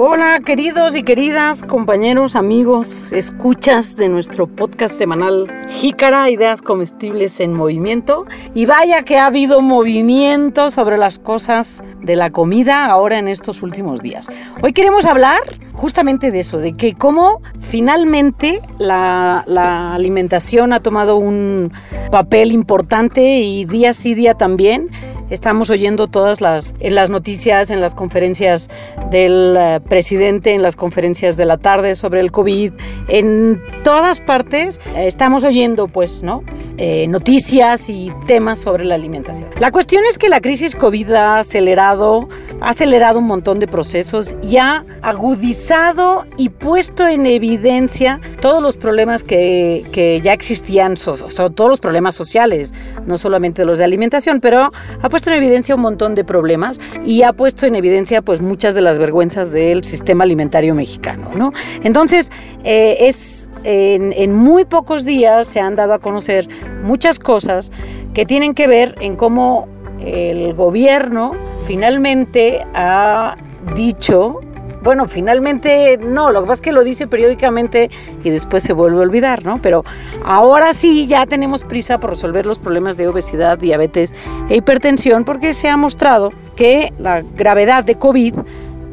Hola queridos y queridas compañeros, amigos, escuchas de nuestro podcast semanal Jícara, Ideas Comestibles en Movimiento. Y vaya que ha habido movimiento sobre las cosas de la comida ahora en estos últimos días. Hoy queremos hablar justamente de eso, de que cómo finalmente la, la alimentación ha tomado un papel importante y día sí día también Estamos oyendo todas las, en las noticias, en las conferencias del eh, presidente, en las conferencias de la tarde sobre el COVID, en todas partes eh, estamos oyendo pues, ¿no? Eh, noticias y temas sobre la alimentación. La cuestión es que la crisis COVID ha acelerado, ha acelerado un montón de procesos y ha agudizado y puesto en evidencia todos los problemas que, que ya existían, son todos los problemas sociales, no solamente los de alimentación, pero ha puesto en evidencia un montón de problemas y ha puesto en evidencia pues muchas de las vergüenzas del sistema alimentario mexicano, ¿no? Entonces, eh, es en, en, muy pocos días se han dado a conocer muchas cosas que tienen que ver en cómo el gobierno finalmente ha dicho bueno, finalmente no, lo que pasa es que lo dice periódicamente y después se vuelve a olvidar, ¿no? Pero ahora sí ya tenemos prisa por resolver los problemas de obesidad, diabetes e hipertensión porque se ha mostrado que la gravedad de COVID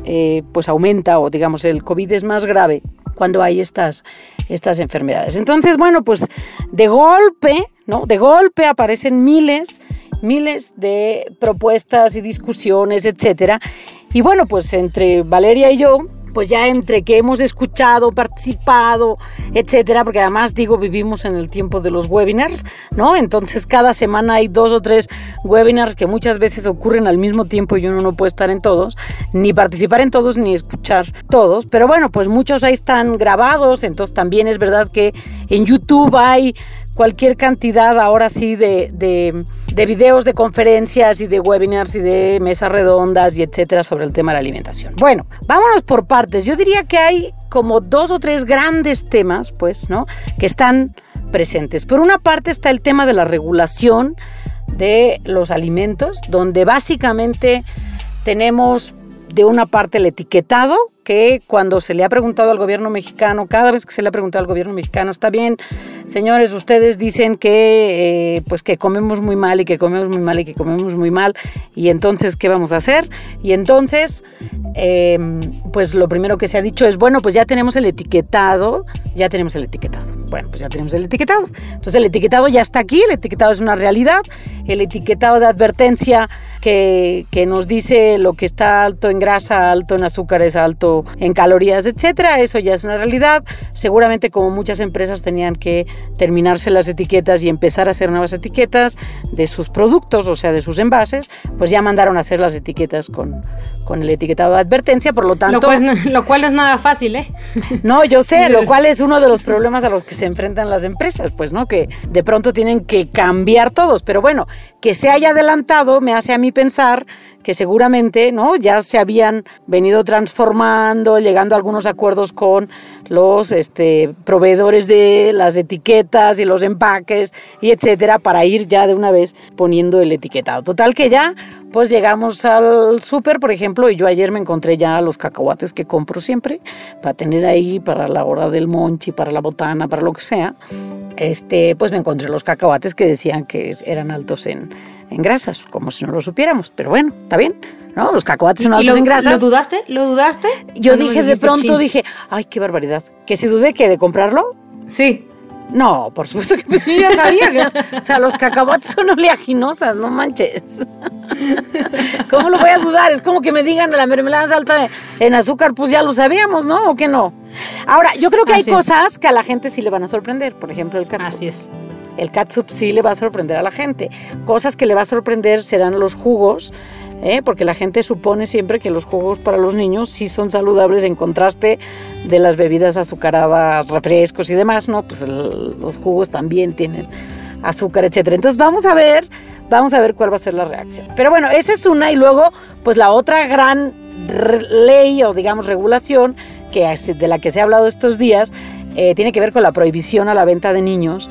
eh, pues aumenta o digamos el COVID es más grave cuando hay estas, estas enfermedades. Entonces, bueno, pues de golpe, ¿no? De golpe aparecen miles, miles de propuestas y discusiones, etcétera, y bueno, pues entre Valeria y yo, pues ya entre que hemos escuchado, participado, etcétera, porque además digo, vivimos en el tiempo de los webinars, ¿no? Entonces cada semana hay dos o tres webinars que muchas veces ocurren al mismo tiempo y uno no puede estar en todos, ni participar en todos, ni escuchar todos, pero bueno, pues muchos ahí están grabados, entonces también es verdad que en YouTube hay cualquier cantidad ahora sí de, de, videos de conferencias y de webinars y de mesas redondas y etcétera sobre el tema de la alimentación. Bueno, vámonos por partes. Yo diría que hay como dos o tres grandes temas, pues, ¿no? Que están presentes. Por una parte está el tema de la regulación de los alimentos, donde básicamente tenemos de una parte el etiquetado, que cuando se le ha preguntado al gobierno mexicano, cada vez que se le ha preguntado al gobierno mexicano, está bien, señores, ustedes dicen que, eh, pues que comemos muy mal y que comemos muy mal y que comemos muy mal, y entonces, ¿qué vamos a hacer? Y entonces, em, pues lo primero que se ha dicho es, bueno, pues ya tenemos el etiquetado, ya tenemos el etiquetado. Bueno, pues ya tenemos el etiquetado. Entonces el etiquetado ya está aquí, el etiquetado es una realidad, el etiquetado de advertencia que, que nos dice lo que está alto en grasa, alto en azúcares, alto en calorías, etcétera. Eso ya es una realidad. Seguramente como muchas empresas tenían que terminarse las etiquetas y empezar a hacer nuevas etiquetas de sus productos, o sea, de sus envases, pues ya mandaron a hacer las etiquetas con, con el etiquetado de advertencia, por lo tanto... Lo cual, lo cual es nada fácil, ¿eh? No, yo sé, lo cual es uno de los problemas a los que se enfrentan las empresas, pues, ¿no? Que de pronto tienen que cambiar todos, pero bueno, que se haya adelantado me hace a mí pensar que seguramente ¿no? ya se habían venido transformando, llegando a algunos acuerdos con los este, proveedores de las etiquetas y los empaques y etcétera para ir ya de una vez poniendo el etiquetado. Total que ya pues llegamos al súper, por ejemplo, y yo ayer me encontré ya los cacahuates que compro siempre para tener ahí para la hora del monchi, para la botana, para lo que sea. Este, pues me encontré los cacahuates que decían que eran altos en en grasas, como si no lo supiéramos. Pero bueno, está bien. ¿no? Los cacahuates son altos en grasas. ¿Lo dudaste? ¿Lo dudaste? Yo dije, de pronto dije, ay, qué barbaridad. ¿Que si dudé que de comprarlo? Sí. No, por supuesto que pues yo ya sabía. o sea, los cacahuates son oleaginosas, no manches. ¿Cómo lo voy a dudar? Es como que me digan la mermelada es alta en azúcar, pues ya lo sabíamos, ¿no? ¿O qué no? Ahora, yo creo que hay cosas que a la gente sí le van a sorprender. Por ejemplo, el catsup. Así es. El catsup sí le va a sorprender a la gente. Cosas que le va a sorprender serán los jugos ¿eh? porque la gente supone siempre que los jugos para los niños sí son saludables en contraste de las bebidas azucaradas, refrescos y demás, ¿no? Pues los jugos también tienen azúcar, etcétera. Entonces vamos a ver, vamos a ver cuál va a ser la reacción. Pero bueno, esa es una y luego, pues la otra gran ley o digamos regulación que de la que se ha hablado estos días eh, tiene que ver con la prohibición a la venta de niños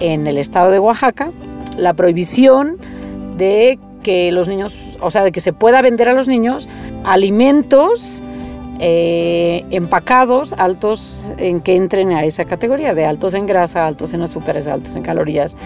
en el estado de Oaxaca, la prohibición de que los niños, o sea, de que se pueda vender a los niños alimentos eh, empacados altos en que entren a esa categoría de altos en grasa, altos en azúcares, altos en calorías,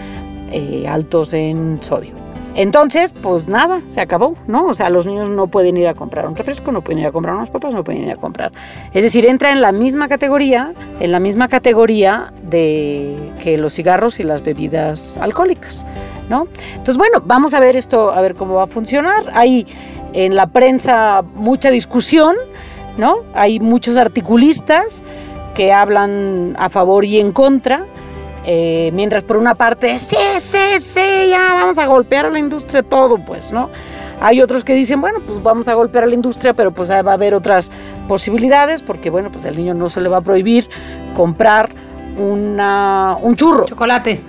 eh, altos en sodio. Entonces, pues nada, se acabó, ¿no? O sea, los niños no pueden ir a comprar un refresco, no pueden ir a comprar unas papas, no pueden ir a comprar. Es decir, entra en la misma categoría, en la misma categoría de que los cigarros y las bebidas alcohólicas, ¿no? Entonces, bueno, vamos a ver esto, a ver cómo va a funcionar. Hay en la prensa mucha discusión, ¿no? Hay muchos articulistas que hablan a favor y en contra. Eh, mientras por una parte, sí, sí, sí, ya vamos a golpear a la industria todo, pues, ¿no? Hay otros que dicen, bueno, pues vamos a golpear a la industria, pero pues va a haber otras posibilidades, porque bueno, pues al niño no se le va a prohibir comprar una, un churro. Chocolate.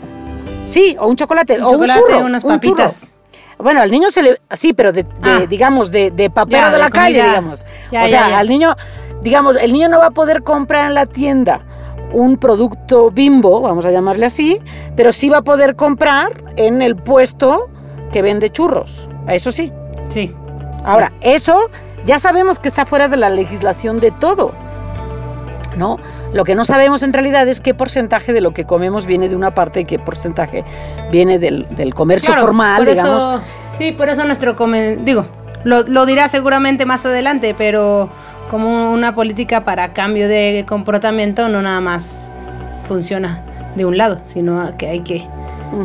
Sí, o un chocolate. Un o chocolate, un churro, unas un churro. papitas. Bueno, al niño se le... Sí, pero de, de, Ah. digamos, de, de Ya, de la calle, digamos. Ya, o sea, ya, al niño, digamos, el niño no va a poder comprar en la tienda un producto bimbo, vamos a llamarle así, pero sí va a poder comprar en el puesto que vende churros. Eso sí. Sí. Ahora, eso ya sabemos que está fuera de la legislación de todo. ¿No? Lo que no sabemos en realidad es qué porcentaje de lo que comemos viene de una parte y qué porcentaje viene del, del comercio Claro, formal, por digamos. Eso, sí, por eso nuestro come- digo, lo, lo dirá seguramente más adelante, pero como una política para cambio de comportamiento no nada más funciona de un lado, sino que hay que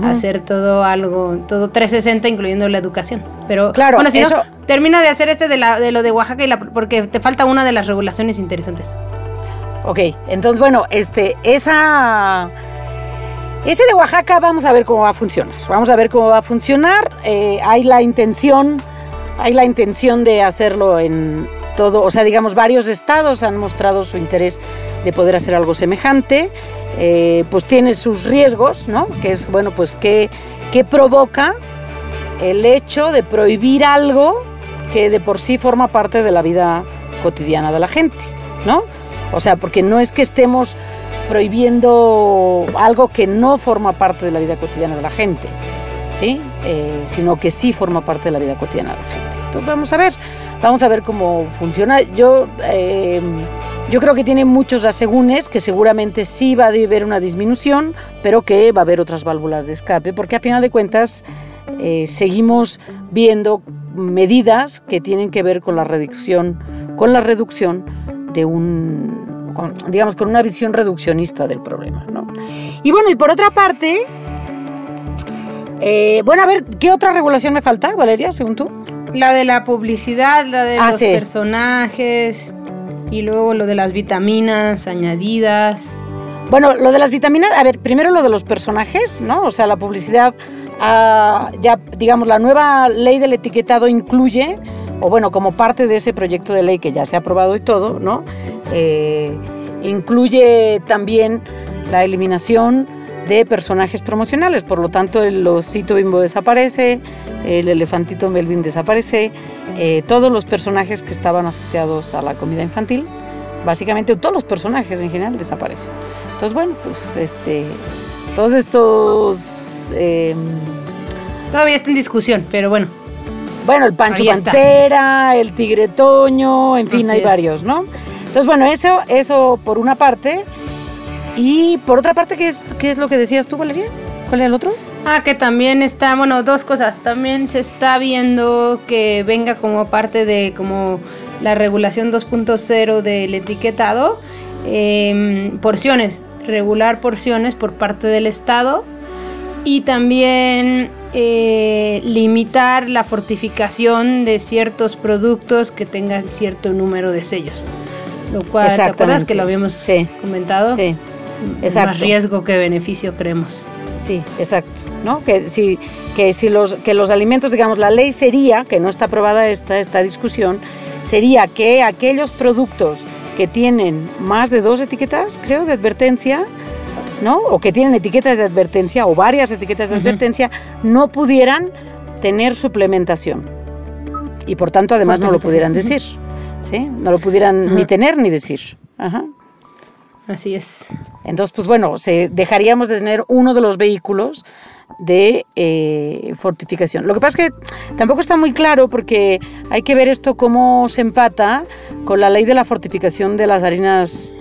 hacer todo algo, todo 360 incluyendo la educación. Pero Claro, bueno, si no, termina de hacer este de, la, de lo de Oaxaca y la, porque te falta una de las regulaciones interesantes. Ok, entonces bueno, este, esa, ese de Oaxaca vamos a ver cómo va a funcionar. Vamos a ver cómo va a funcionar. Eh, hay la intención, hay la intención de hacerlo en todo, o sea, digamos, varios estados han mostrado su interés de poder hacer algo semejante. Eh, pues tiene sus riesgos, ¿no? Que es, bueno, pues qué, qué provoca el hecho de prohibir algo que de por sí forma parte de la vida cotidiana de la gente, ¿no? O sea, porque no es que estemos prohibiendo algo que no forma parte de la vida cotidiana de la gente, ¿sí? Eh, sino que sí forma parte de la vida cotidiana de la gente. Entonces vamos a ver, vamos a ver cómo funciona. Yo, eh, yo creo que tiene muchos asegúnes, que seguramente sí va a haber una disminución, pero que va a haber otras válvulas de escape, porque a final de cuentas eh, seguimos viendo medidas que tienen que ver con la reducción, con la reducción de un, digamos, con una visión reduccionista del problema, ¿no? Y bueno, y por otra parte, eh, bueno, a ver, ¿qué otra regulación me falta, Valeria, según tú? La de la publicidad, la de Ah, los sí. personajes y luego lo de las vitaminas añadidas. Bueno, lo de las vitaminas, a ver, primero lo de los personajes, ¿no? O sea, la publicidad, ah, ya, digamos, la nueva ley del etiquetado incluye, o bueno, como parte de ese proyecto de ley que ya se ha aprobado y todo, ¿no? Eh, incluye también la eliminación de personajes promocionales, por lo tanto el osito bimbo desaparece, el elefantito Melvin desaparece, eh, todos los personajes que estaban asociados a la comida infantil, básicamente todos los personajes en general desaparecen. Entonces, bueno, pues este, todos estos, eh, Todavía está en discusión, pero bueno. bueno, el Pancho. Pantera, el Tigre Toño, en fin, Así hay es. varios, ¿no? Entonces, bueno, eso, eso por una parte. Y por otra parte, ¿qué es, qué es lo que decías tú, Valeria? ¿Cuál era el otro? Ah, que también está, bueno, dos cosas. También se está viendo que venga como parte de como la regulación 2.0 del etiquetado, em, porciones, regular porciones por parte del Estado y también eh, limitar la fortificación de ciertos productos que tengan cierto número de sellos. Lo cual, ¿te acuerdas que lo habíamos Sí. comentado? Sí, exacto. Más riesgo que beneficio, creemos. sí, exacto. ¿No? Que si, que si los, que los alimentos, digamos, la ley sería, que no está aprobada esta, esta discusión, sería que aquellos productos que tienen más de dos etiquetas, creo, de advertencia, ¿no? O que tienen etiquetas de advertencia o varias etiquetas de advertencia, no pudieran tener suplementación. Y por tanto, además, no lo pudieran decir. ¿Sí? No lo pudieran ni tener ni decir. Ajá. Así es. Entonces, pues bueno, se, dejaríamos de tener uno de los vehículos de eh, fortificación. Lo que pasa es que tampoco está muy claro porque hay que ver esto cómo se empata con la ley de la fortificación de las harinas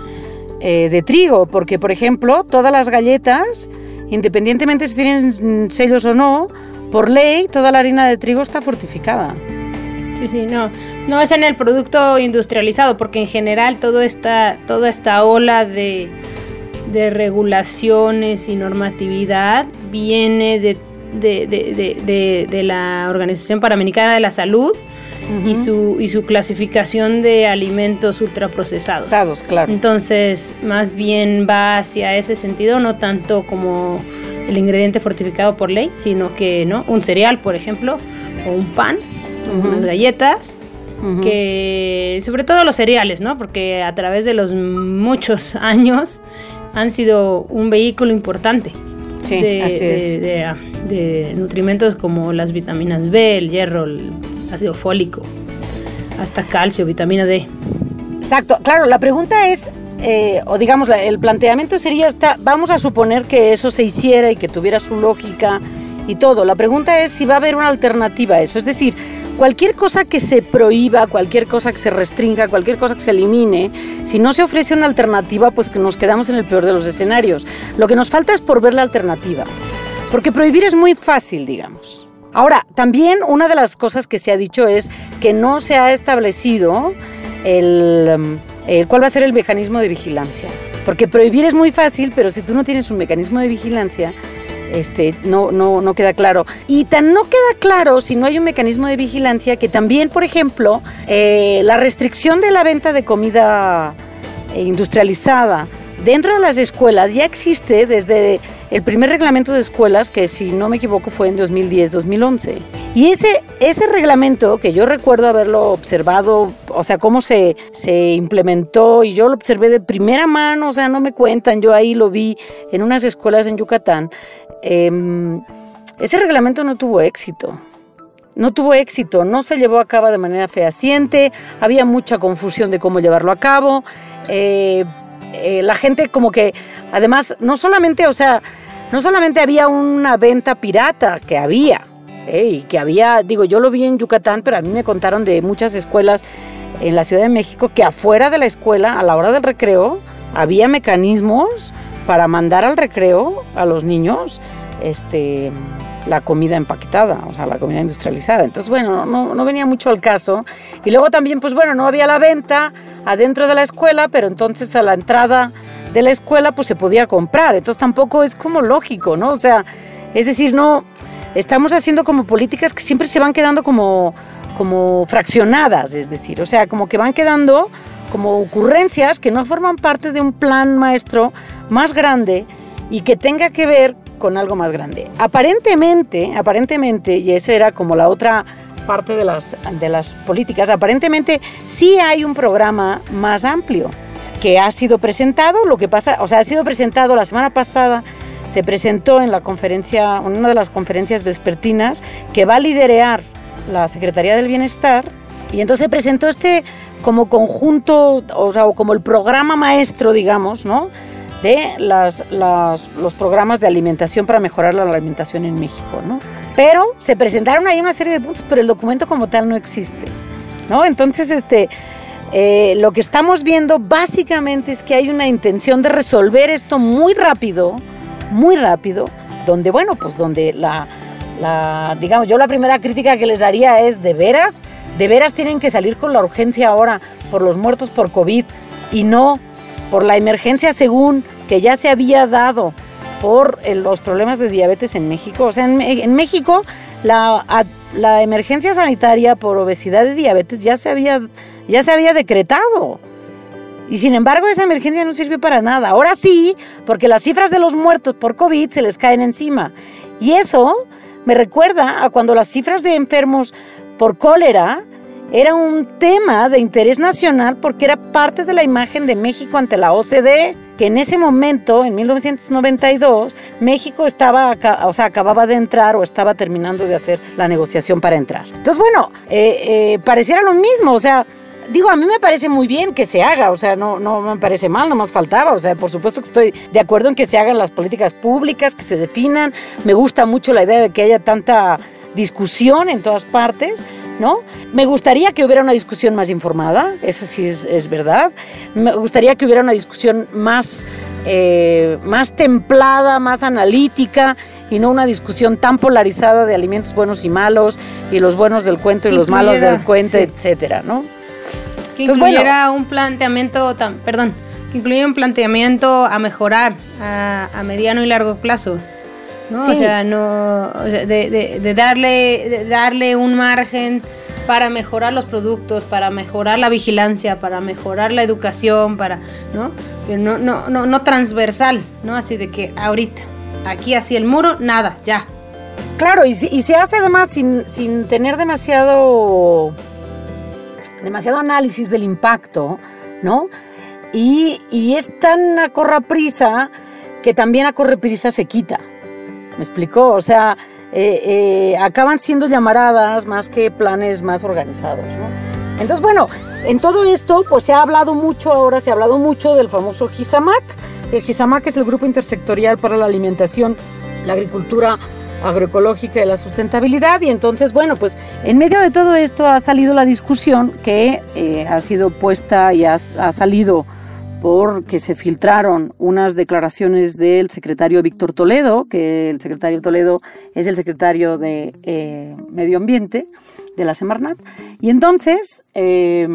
eh, de trigo, porque por ejemplo todas las galletas, independientemente si tienen sellos o no, por ley toda la harina de trigo está fortificada. Sí, sí, no, no es en el producto industrializado, porque en general todo esta, toda esta ola de, de regulaciones y normatividad viene de, de, de, de la Organización Panamericana de la Salud, y, su, y su clasificación de alimentos ultraprocesados. claro. Entonces, más bien va hacia ese sentido, no tanto como el ingrediente fortificado por ley, sino que no un cereal, por ejemplo, o un pan, unas galletas, que sobre todo los cereales, ¿no? Porque a través de los muchos años han sido un vehículo importante. de, de, nutrimentos como las vitaminas B, el hierro, el ácido fólico, hasta calcio, vitamina D. Exacto, claro, la pregunta es, eh, o digamos, el planteamiento sería, esta, vamos a suponer que eso se hiciera y que tuviera su lógica y todo. La pregunta es si va a haber una alternativa a eso. Es decir, cualquier cosa que se prohíba, cualquier cosa que se restrinja, cualquier cosa que se elimine, si no se ofrece una alternativa, pues que nos quedamos en el peor de los escenarios. Lo que nos falta es por ver la alternativa. Porque prohibir es muy fácil, digamos. Ahora, también una de las cosas que se ha dicho es que no se ha establecido el, cuál va a ser el mecanismo de vigilancia. Porque prohibir es muy fácil, pero si tú no tienes un mecanismo de vigilancia, este, no, no, no queda claro. Y tan no queda claro si no hay un mecanismo de vigilancia que también, por ejemplo, eh, la restricción de la venta de comida eh, industrializada dentro de las escuelas ya existe desde el primer reglamento de escuelas, que si no me equivoco fue en 2010-2011. Y ese, ese reglamento, que yo recuerdo haberlo observado, o sea, cómo se, se implementó, y yo lo observé de primera mano, o sea, no me cuentan, yo ahí lo vi en unas escuelas en Yucatán, em, ese reglamento no tuvo éxito no tuvo éxito, no se llevó a cabo de manera fehaciente, había mucha confusión de cómo llevarlo a cabo. Eh, eh, la gente como que, además, no solamente, o sea, no solamente había una venta pirata, que había, eh, y que había, digo, yo lo vi en Yucatán, pero a mí me contaron de muchas escuelas en la Ciudad de México que afuera de la escuela, a la hora del recreo, había mecanismos para mandar al recreo a los niños este, la comida empaquetada, o sea, la comida industrializada. Entonces, bueno, no, no venía mucho al caso. Y luego también, pues bueno, no había la venta, adentro de la escuela, pero entonces a la entrada de la escuela pues se podía comprar. Entonces tampoco es como lógico, ¿no? O sea, es decir, no, estamos haciendo como políticas que siempre se van quedando como, como fraccionadas, es decir, o sea, como que van quedando como ocurrencias que no forman parte de un plan maestro más grande y que tenga que ver con algo más grande. Aparentemente, aparentemente, y esa era como la otra parte de las, de las políticas. Aparentemente sí hay un programa más amplio que ha sido presentado, lo que pasa, o sea, ha sido presentado la semana pasada, se presentó en la conferencia, en una de las conferencias vespertinas que va a liderar la Secretaría del Bienestar y entonces se presentó este como conjunto, o sea, como el programa maestro, digamos, ¿no? de las, los programas de alimentación para mejorar la alimentación en México, ¿no? Pero se presentaron ahí una serie de puntos, pero el documento como tal no existe, ¿no? Entonces, este, eh, lo que estamos viendo básicamente es que hay una intención de resolver esto muy rápido, muy rápido, donde, bueno, pues donde la, la, digamos, yo la primera crítica que les haría es, de veras, de veras tienen que salir con la urgencia ahora por los muertos por COVID y no por la emergencia según que ya se había dado por los problemas de diabetes en México. O sea, en, México la, la, emergencia sanitaria por obesidad y diabetes ya se, había, ya se había decretado. Y sin embargo esa emergencia no sirvió para nada. Ahora sí, porque las cifras de los muertos por COVID se les caen encima. Y eso me recuerda a cuando las cifras de enfermos por cólera era un tema de interés nacional porque era parte de la imagen de México ante la OCDE, que en ese momento, en 1992, México estaba, o sea, acababa de entrar o estaba terminando de hacer la negociación para entrar. Entonces, bueno, eh, eh, pareciera lo mismo, o sea, digo, a mí me parece muy bien que se haga, o sea, no, no me parece mal, no más faltaba, o sea, por supuesto que estoy de acuerdo en que se hagan las políticas públicas, que se definan, me gusta mucho la idea de que haya tanta discusión en todas partes, ¿no? Me gustaría que hubiera una discusión más informada, eso sí es, verdad. Me gustaría que hubiera una discusión más, eh, más templada, más analítica y no una discusión tan polarizada de alimentos buenos y malos y los buenos del cuento y los malos del cuento, etcétera, ¿no? Que incluyera un planteamiento, perdón, que un planteamiento a mejorar a, mediano y largo plazo. ¿no? O sea, no de, darle de darle un margen para mejorar los productos, para mejorar la vigilancia, para mejorar la educación, para, ¿no? Pero no, no, no, no transversal, ¿no? Así de que ahorita, aquí así el muro, nada, ya. Claro, y, y se hace además sin, sin tener demasiado, demasiado análisis del impacto, ¿no? Y, y es tan a corraprisa que también a correprisa se quita. ¿Me explicó? O sea, eh, eh, acaban siendo llamaradas más que planes más organizados, ¿no? Entonces, bueno, en todo esto, pues se ha hablado mucho ahora, se ha hablado mucho del famoso GISAMAC. El GISAMAC es el Grupo Intersectorial para la Alimentación, la Agricultura agroecológica y la sustentabilidad. Y entonces, bueno, pues en medio de todo esto ha salido la discusión que eh, ha sido puesta y ha, ha salido porque se filtraron unas declaraciones del secretario Víctor Toledo, que el secretario Toledo es el secretario de eh, Medio Ambiente de la Semarnat. Y entonces eh,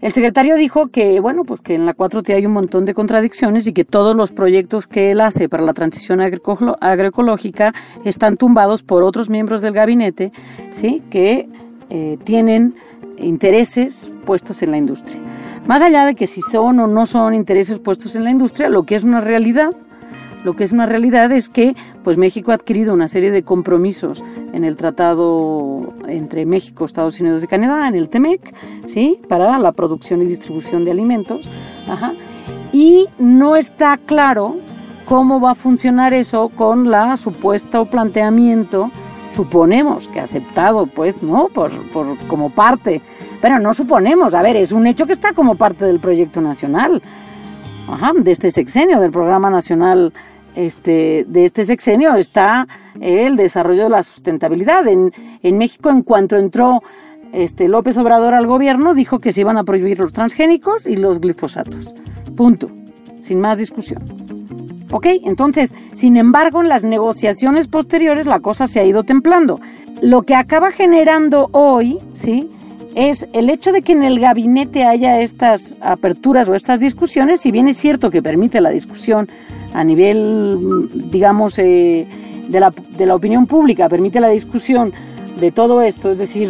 el secretario dijo que, bueno, pues que en la 4T hay un montón de contradicciones y que todos los proyectos que él hace para la transición agroecológica están tumbados por otros miembros del gabinete, ¿sí? Que eh, tienen intereses puestos en la industria. Más allá de que si son o no son intereses puestos en la industria, lo que es una realidad, lo que es una realidad es que pues México ha adquirido una serie de compromisos en el tratado entre México, Estados Unidos y Canadá, en el TEMEC, ¿sí? para la producción y distribución de alimentos. Y no está claro cómo va a funcionar eso con la supuesta o planteamiento suponemos que aceptado, pues, ¿no? Por, por, como parte. Pero no suponemos, a ver, es un hecho que está como parte del proyecto nacional, ajá, de este sexenio, del programa nacional este, de este sexenio, está el desarrollo de la sustentabilidad. En, México, en cuanto entró este, López Obrador al gobierno, dijo que se iban a prohibir los transgénicos y los glifosatos. Punto. Sin más discusión. ¿Ok? Entonces, sin embargo, en las negociaciones posteriores la cosa se ha ido templando. Lo que acaba generando hoy, ¿sí? Es el hecho de que en el gabinete haya estas aperturas o estas discusiones, si bien es cierto que permite la discusión a nivel, digamos, eh, de, la, de la opinión pública, permite la discusión de todo esto, es decir,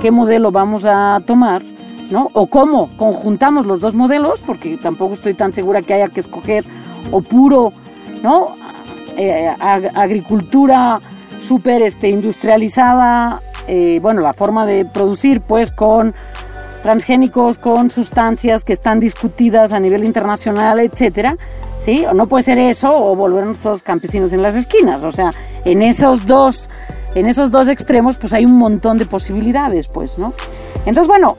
qué modelo vamos a tomar, ¿no? O cómo conjuntamos los dos modelos, porque tampoco estoy tan segura que haya que escoger o puro, ¿no? Eh, agricultura súper este, industrializada, eh, bueno, la forma de producir pues con transgénicos, con sustancias que están discutidas a nivel internacional, etcétera, ¿sí? O no puede ser eso o volvernos todos campesinos en las esquinas, o sea, en esos dos, en esos dos extremos pues hay un montón de posibilidades, pues, ¿no? Entonces, bueno,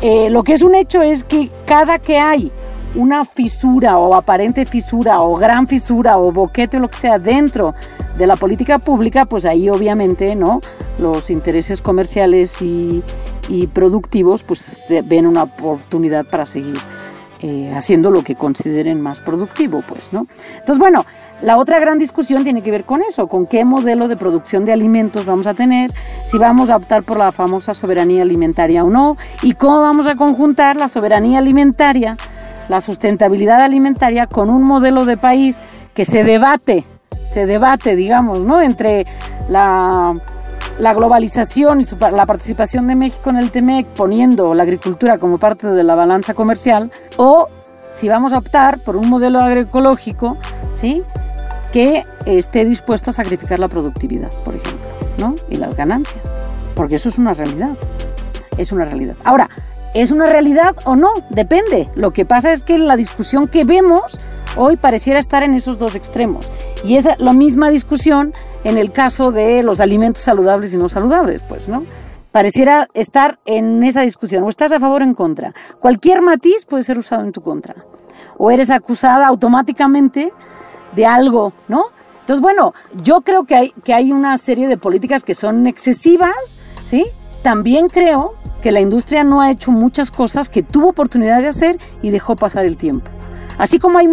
eh, lo que es un hecho es que cada que hay una fisura o aparente fisura o gran fisura o boquete o lo que sea dentro de la política pública, pues ahí obviamente no los intereses comerciales y, productivos pues ven una oportunidad para seguir eh, haciendo lo que consideren más productivo, pues, ¿no? Entonces, bueno, la otra gran discusión tiene que ver con eso, con qué modelo de producción de alimentos vamos a tener, si vamos a optar por la famosa soberanía alimentaria o no, y cómo vamos a conjuntar la soberanía alimentaria la sustentabilidad alimentaria con un modelo de país que se debate, se debate, digamos, ¿no? Entre la, globalización y la participación de México en el TEMEC, poniendo la agricultura como parte de la balanza comercial, o si vamos a optar por un modelo agroecológico, ¿sí? Que esté dispuesto a sacrificar la productividad, por ejemplo, ¿no? Y las ganancias, porque eso es una realidad, es una realidad. Ahora, ¿Es una realidad o no? Depende. Lo que pasa es que la discusión que vemos hoy pareciera estar en esos dos extremos. Y es la misma discusión en el caso de los alimentos saludables y no saludables, pues, ¿no? Pareciera estar en esa discusión. O estás a favor o en contra. Cualquier matiz puede ser usado en tu contra. O eres acusada automáticamente de algo, ¿no? Entonces, bueno, yo creo que hay, que hay una serie de políticas que son excesivas, ¿sí? también creo que la industria no ha hecho muchas cosas que tuvo oportunidad de hacer y dejó pasar el tiempo. Así como hay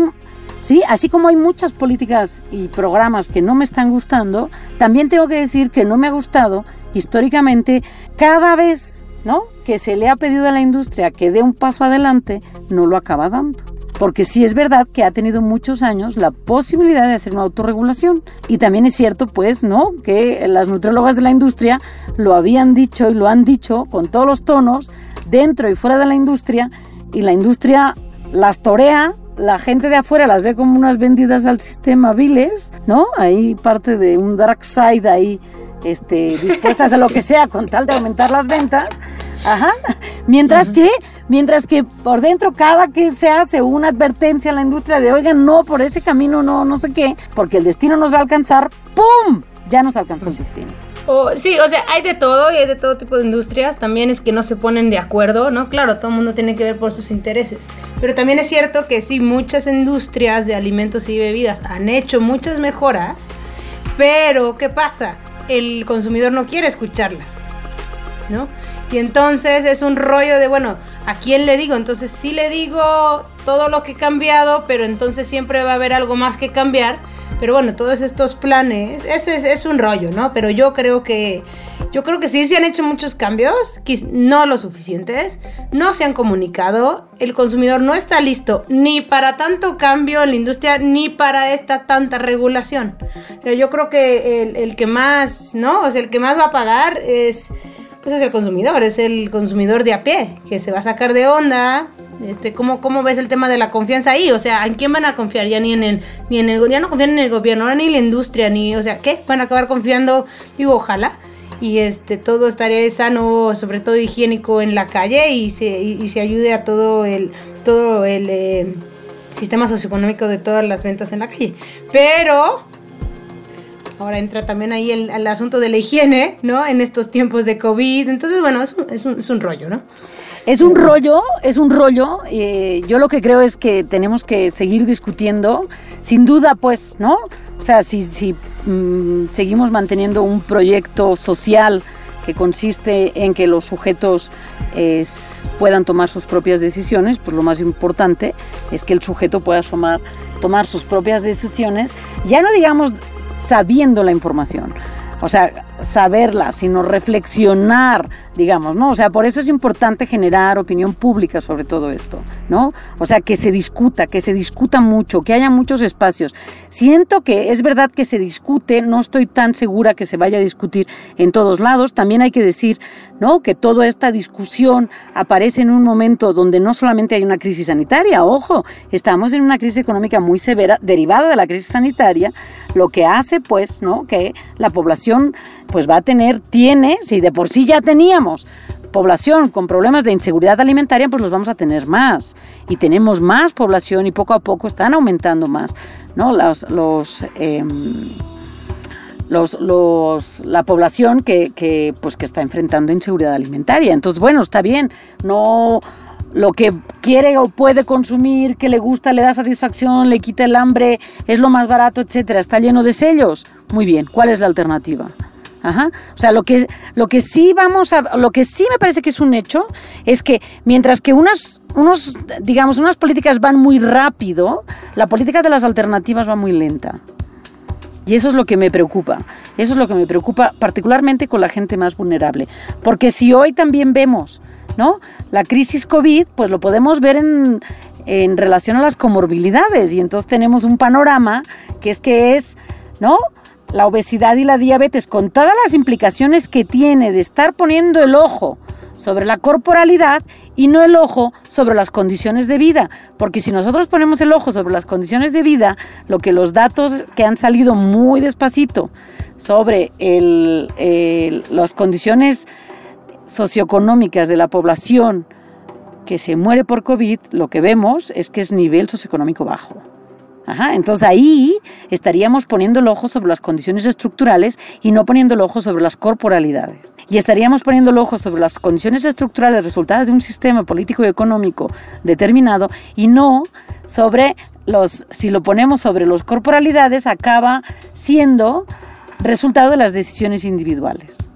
Sí, así como hay muchas políticas y programas que no me están gustando, también tengo que decir que no me ha gustado históricamente cada vez, ¿no? Que se le ha pedido a la industria que dé un paso adelante, no lo acaba dando. Porque sí es verdad que ha tenido muchos años la posibilidad de hacer una autorregulación. Y también es cierto, pues, ¿no? Que las nutriólogas de la industria lo habían dicho y lo han dicho con todos los tonos, dentro y fuera de la industria, y la industria las torea la gente de afuera las ve como unas vendidas al sistema viles, ¿no? Ahí parte de un dark side ahí, este, dispuestas a lo que sea con tal de aumentar las ventas. Ajá. Mientras que, mientras que por dentro cada que se hace una advertencia a la industria de, oigan, no, por ese camino no, no sé qué, porque el destino nos va a alcanzar, ¡pum! Ya nos alcanzó el destino. O, sí, o sea, hay de todo y hay de todo tipo de industrias. También es que no se ponen de acuerdo, ¿no? Claro, todo el mundo tiene que ver por sus intereses. Pero también es cierto que sí, muchas industrias de alimentos y bebidas han hecho muchas mejoras. Pero, ¿qué pasa? El consumidor no quiere escucharlas, ¿no? Y entonces es un rollo de, bueno, ¿a quién le digo? Entonces sí le digo todo lo que he cambiado, pero entonces siempre va a haber algo más que cambiar pero bueno, todos estos planes, ese es, un rollo, ¿no? Pero yo creo que, yo creo que sí se han hecho muchos cambios, no lo suficientes, no se han comunicado, el consumidor no está listo ni para tanto cambio en la industria, ni para esta tanta regulación. O sea, yo creo que el, el que más, ¿no? O sea, el que más va a pagar es pues es el consumidor, es el consumidor de a pie, que se va a sacar de onda. Este, ¿cómo, ¿Cómo ves el tema de la confianza ahí? O sea, ¿en quién van a confiar? Ya ni en el, ni en el, ya no confían en el gobierno, ahora ni en la industria, ni, o sea, ¿qué? Van a acabar confiando, digo, ojalá, y este, todo estaría sano, sobre todo higiénico en la calle y se, y, se ayude a todo el, todo el eh, sistema socioeconómico de todas las ventas en la calle. Pero, Ahora entra también ahí el, asunto de la higiene, ¿no? En estos tiempos de COVID. Entonces, bueno, es un, es un, rollo, ¿no? Es un rollo, es un rollo. Eh, yo lo que creo es que tenemos que seguir discutiendo. Sin duda, pues, ¿no? O sea, si, si mm, seguimos manteniendo un proyecto social que consiste en que los sujetos puedan tomar sus propias decisiones, pues lo más importante es que el sujeto pueda tomar, tomar sus propias decisiones, ya no digamos sabiendo la información. O sea, saberla, sino reflexionar, digamos, ¿no? O sea, por eso es importante generar opinión pública sobre todo esto, ¿no? O sea, que se discuta, que se discuta mucho, que haya muchos espacios. Siento que es verdad que se discute, no estoy tan segura que se vaya a discutir en todos lados. También hay que decir, ¿no? Que toda esta discusión aparece en un momento donde no solamente hay una crisis sanitaria, ojo, estamos en una crisis económica muy severa derivada de la crisis sanitaria, lo que hace, pues, ¿no? Que la población pues va a tener, tiene, si de por sí ya teníamos población con problemas de inseguridad alimentaria, pues los vamos a tener más. Y tenemos más población y poco a poco están aumentando más, ¿no? Los, los, em, los, la población que, que, pues, que está enfrentando inseguridad alimentaria. Entonces, bueno, está bien, no lo que quiere o puede consumir, que le gusta, le da satisfacción, le quita el hambre, es lo más barato, etcétera, está lleno de sellos. Muy bien, ¿cuál es la alternativa? O sea, lo que, lo que sí vamos a, lo que sí me parece que es un hecho es que mientras que unas, unos, digamos, unas políticas van muy rápido, la política de las alternativas va muy lenta. Y eso es lo que me preocupa. Eso es lo que me preocupa particularmente con la gente más vulnerable. Porque si hoy también vemos, ¿no? La crisis COVID, pues lo podemos ver en, en relación a las comorbilidades. Y entonces tenemos un panorama que es que es, ¿no? La obesidad y la diabetes, con todas las implicaciones que tiene de estar poniendo el ojo sobre la corporalidad y no el ojo sobre las condiciones de vida. Porque si nosotros ponemos el ojo sobre las condiciones de vida, lo que los datos que han salido muy despacito sobre las condiciones socioeconómicas de la población que se muere por COVID, lo que vemos es que es nivel socioeconómico bajo. Ajá, entonces ahí estaríamos poniendo el ojo sobre las condiciones estructurales y no poniendo el ojo sobre las corporalidades. Y estaríamos poniendo el ojo sobre las condiciones estructurales resultadas de un sistema político y económico determinado y no sobre los, si lo ponemos sobre las corporalidades, acaba siendo resultado de las decisiones individuales.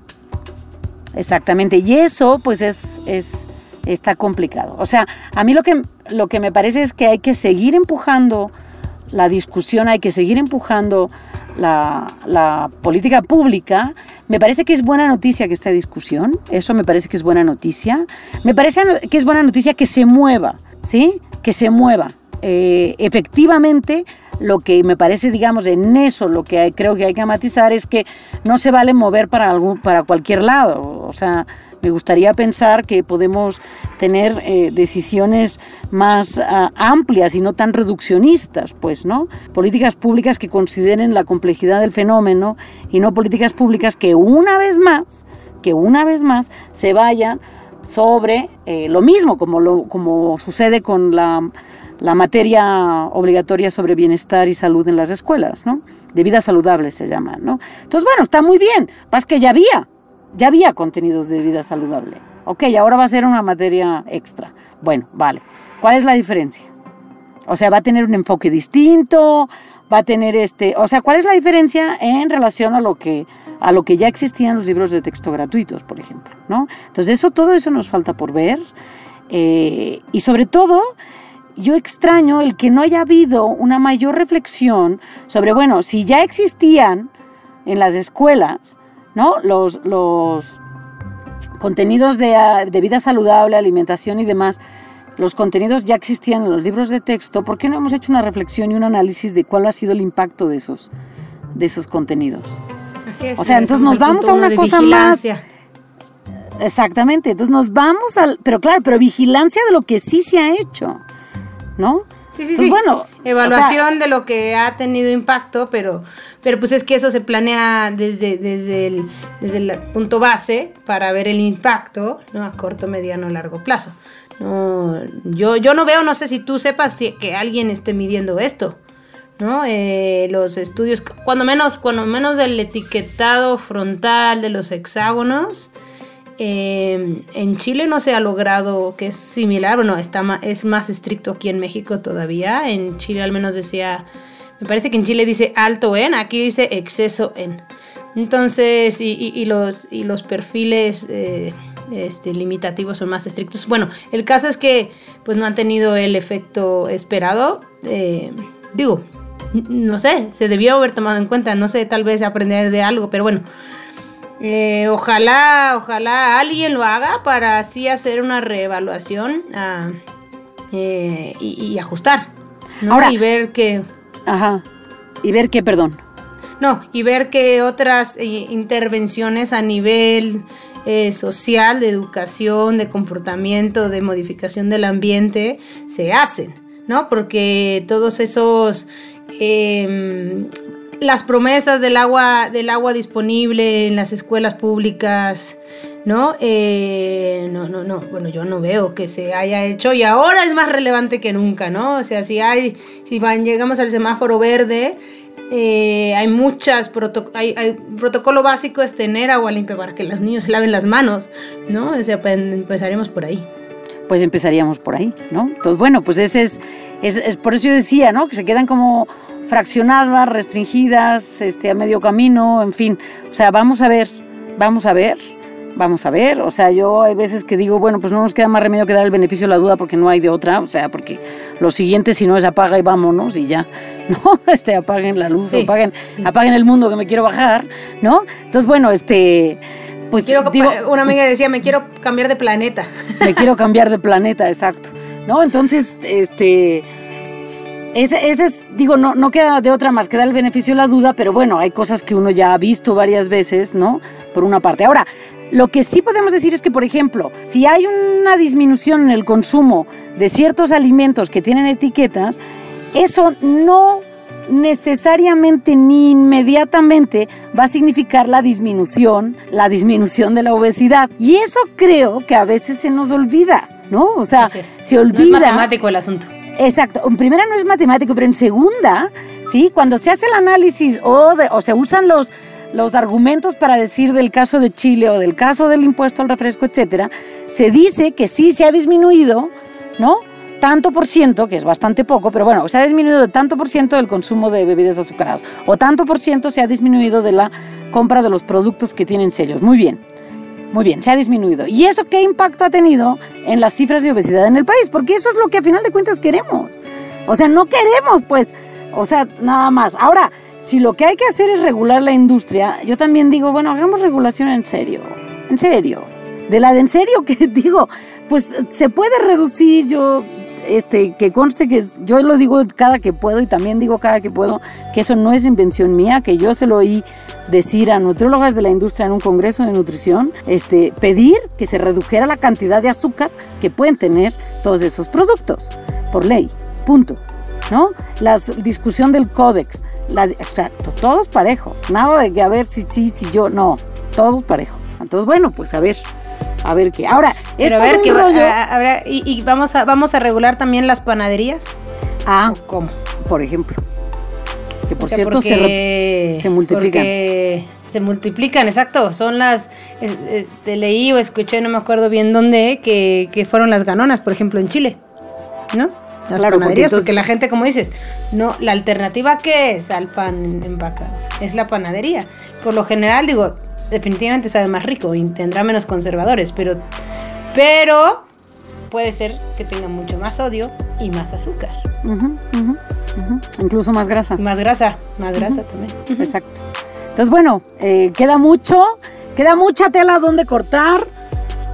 Exactamente, y eso pues es, es está complicado. O sea, a mí lo que, lo que me parece es que hay que seguir empujando la discusión, hay que seguir empujando la, política pública. Me parece que es buena noticia que esta discusión, eso me parece que es buena noticia. Me parece que es buena noticia que se mueva, ¿sí? Que se mueva. Eh, efectivamente, lo que me parece, digamos, en eso lo que creo que hay que matizar es que no se vale mover para, algún, para cualquier lado. O sea, me gustaría pensar que podemos tener eh, decisiones más ah, amplias y no tan reduccionistas, pues, ¿no? Políticas públicas que consideren la complejidad del fenómeno y no políticas públicas que una vez más, que una vez más se vayan sobre eh, lo mismo, como, lo, como sucede con la, materia obligatoria sobre bienestar y salud en las escuelas, ¿no? De vida saludable se llama, ¿no? Entonces, bueno, está muy bien, pasa que ya había, ya había contenidos de vida saludable. Ok, ahora va a ser una materia extra. Bueno, vale. ¿Cuál es la diferencia? O sea, va a tener un enfoque distinto, va a tener este, o sea, ¿cuál es la diferencia en relación a lo que a lo que ya existían los libros de texto gratuitos, por ejemplo, ¿no? Entonces eso, todo eso nos falta por ver eh, y sobre todo yo extraño el que no haya habido una mayor reflexión sobre, bueno, si ya existían en las escuelas ¿no? Los, los contenidos de, de, vida saludable, alimentación y demás, los contenidos ya existían en los libros de texto, ¿por qué no hemos hecho una reflexión y un análisis de cuál ha sido el impacto de esos, de esos contenidos? Así es, o sea, entonces nos vamos a una cosa más... Exactamente, entonces nos vamos al... Pero claro, pero vigilancia de lo que sí se ha hecho, ¿no? Sí, sí, sí. Bueno, evaluación de lo que ha tenido impacto, pero, pero pues es que eso se planea desde, desde, el, desde el punto base para ver el impacto ¿no? a corto, mediano, largo plazo. No, yo, yo no veo, no sé si tú sepas que alguien esté midiendo esto. ¿no? Eh, los estudios, cuando menos, cuando menos del etiquetado frontal de los hexágonos, Em, en Chile no se ha logrado que es similar, bueno, está es más estricto aquí en México todavía. En Chile al menos decía, me parece que en Chile dice alto en, aquí dice exceso en. Entonces, y, los, y los perfiles eh, este, limitativos son más estrictos. Bueno, el caso es que pues no han tenido el efecto esperado. Eh, digo, no sé, se debió haber tomado en cuenta, no sé, tal vez aprender de algo, pero bueno. Eh, ojalá, ojalá alguien lo haga para así hacer una reevaluación ah, eh, y, ajustar. Ahora, y ver que... Ajá. Y ver qué, perdón. No, y ver que otras eh, intervenciones a nivel social, de educación, de comportamiento, de modificación del ambiente, se hacen, ¿no? Porque todos esos em, las promesas del agua, del agua disponible en las escuelas públicas, ¿no? Eh, no, no, no, bueno, yo no veo que se haya hecho y ahora es más relevante que nunca, ¿no? O sea, si hay, si van, llegamos al semáforo verde, eh, hay muchas, hay, hay, protocolo básico es tener agua limpia para que los niños se laven las manos, ¿no? O sea, pues, empezaremos por ahí pues empezaríamos por ahí, ¿no? Entonces, bueno, pues ese es, es, es, por eso yo decía, ¿no? Que se quedan como fraccionadas, restringidas, este, a medio camino, en fin. O sea, vamos a ver, vamos a ver, vamos a ver. O sea, yo hay veces que digo, bueno, pues no nos queda más remedio que dar el beneficio de la duda porque no hay de otra. O sea, porque lo siguiente, si no es apaga y vámonos y ya, ¿no? Este, apaguen la luz, apaguen, apaguen el mundo que me quiero bajar, ¿no? Entonces, bueno, este... Pues digo, una amiga decía, me quiero cambiar de planeta. Me quiero cambiar de planeta, exacto. ¿No? Entonces, este ese, es, digo, no, no queda de otra más que dar el beneficio de la duda, pero bueno, hay cosas que uno ya ha visto varias veces, ¿no? Por una parte. Ahora, lo que sí podemos decir es que, por ejemplo, si hay una disminución en el consumo de ciertos alimentos que tienen etiquetas, eso no necesariamente ni inmediatamente va a significar la disminución, la disminución de la obesidad. Y eso creo que a veces se nos olvida, ¿no? O sea, se olvida. No es matemático el asunto. Exacto. En primera no es matemático, pero en segunda, ¿sí? Cuando se hace el análisis o, o se usan los, los argumentos para decir del caso de Chile o del caso del impuesto al refresco, etcétera, se dice que sí se ha disminuido, ¿no? Tanto por ciento, que es bastante poco, pero bueno, se ha disminuido de tanto por ciento del consumo de bebidas azucaradas, o tanto por ciento se ha disminuido de la compra de los productos que tienen sellos. Muy bien. Muy bien, se ha disminuido. ¿Y eso qué impacto ha tenido en las cifras de obesidad en el país? Porque eso es lo que a final de cuentas queremos. O sea, no queremos, pues, o sea, nada más. Ahora, si lo que hay que hacer es regular la industria, yo también digo, bueno, hagamos regulación en serio, en serio. De la de en serio que digo, pues se puede reducir, yo este, que conste que yo lo digo cada que puedo y también digo cada que puedo que eso no es invención mía, que yo se lo oí decir a nutriólogas de la industria en un congreso de nutrición, este, pedir que se redujera la cantidad de azúcar que pueden tener todos esos productos, por ley, punto. ¿No? La discusión del códex, la, exacto, todos parejo, nada de que a ver si sí, si yo, no, todos parejo. Entonces, bueno, pues a ver, a ver qué. Ahora, Pero a ver, que, a, y, vamos, a, vamos a regular también las panaderías. Ah, ¿cómo? Por ejemplo. Que por cierto se, se, multiplican. Se multiplican, exacto. Son las. Este, leí o escuché, no me acuerdo bien dónde, que, que fueron las ganonas, por ejemplo, en Chile. ¿No? Las panaderías, porque, la gente, como dices, no, la alternativa que es al pan empacado es la panadería. Por lo general, digo, definitivamente sabe más rico y tendrá menos conservadores, pero, pero puede ser que tenga mucho más sodio y más azúcar. Incluso más grasa. Más grasa, más grasa también. Exacto. Entonces, bueno, eh, queda mucho, queda mucha tela donde cortar.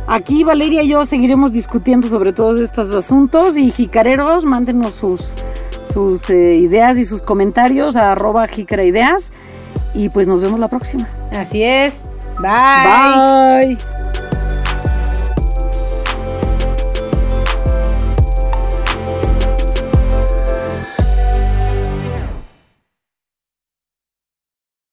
Aquí Valeria y yo seguiremos discutiendo sobre todos estos asuntos y jicareros, mándenos sus, sus eh, ideas y sus comentarios a arroba jicaraideas y pues nos vemos la próxima. Así es. Bye. Bye.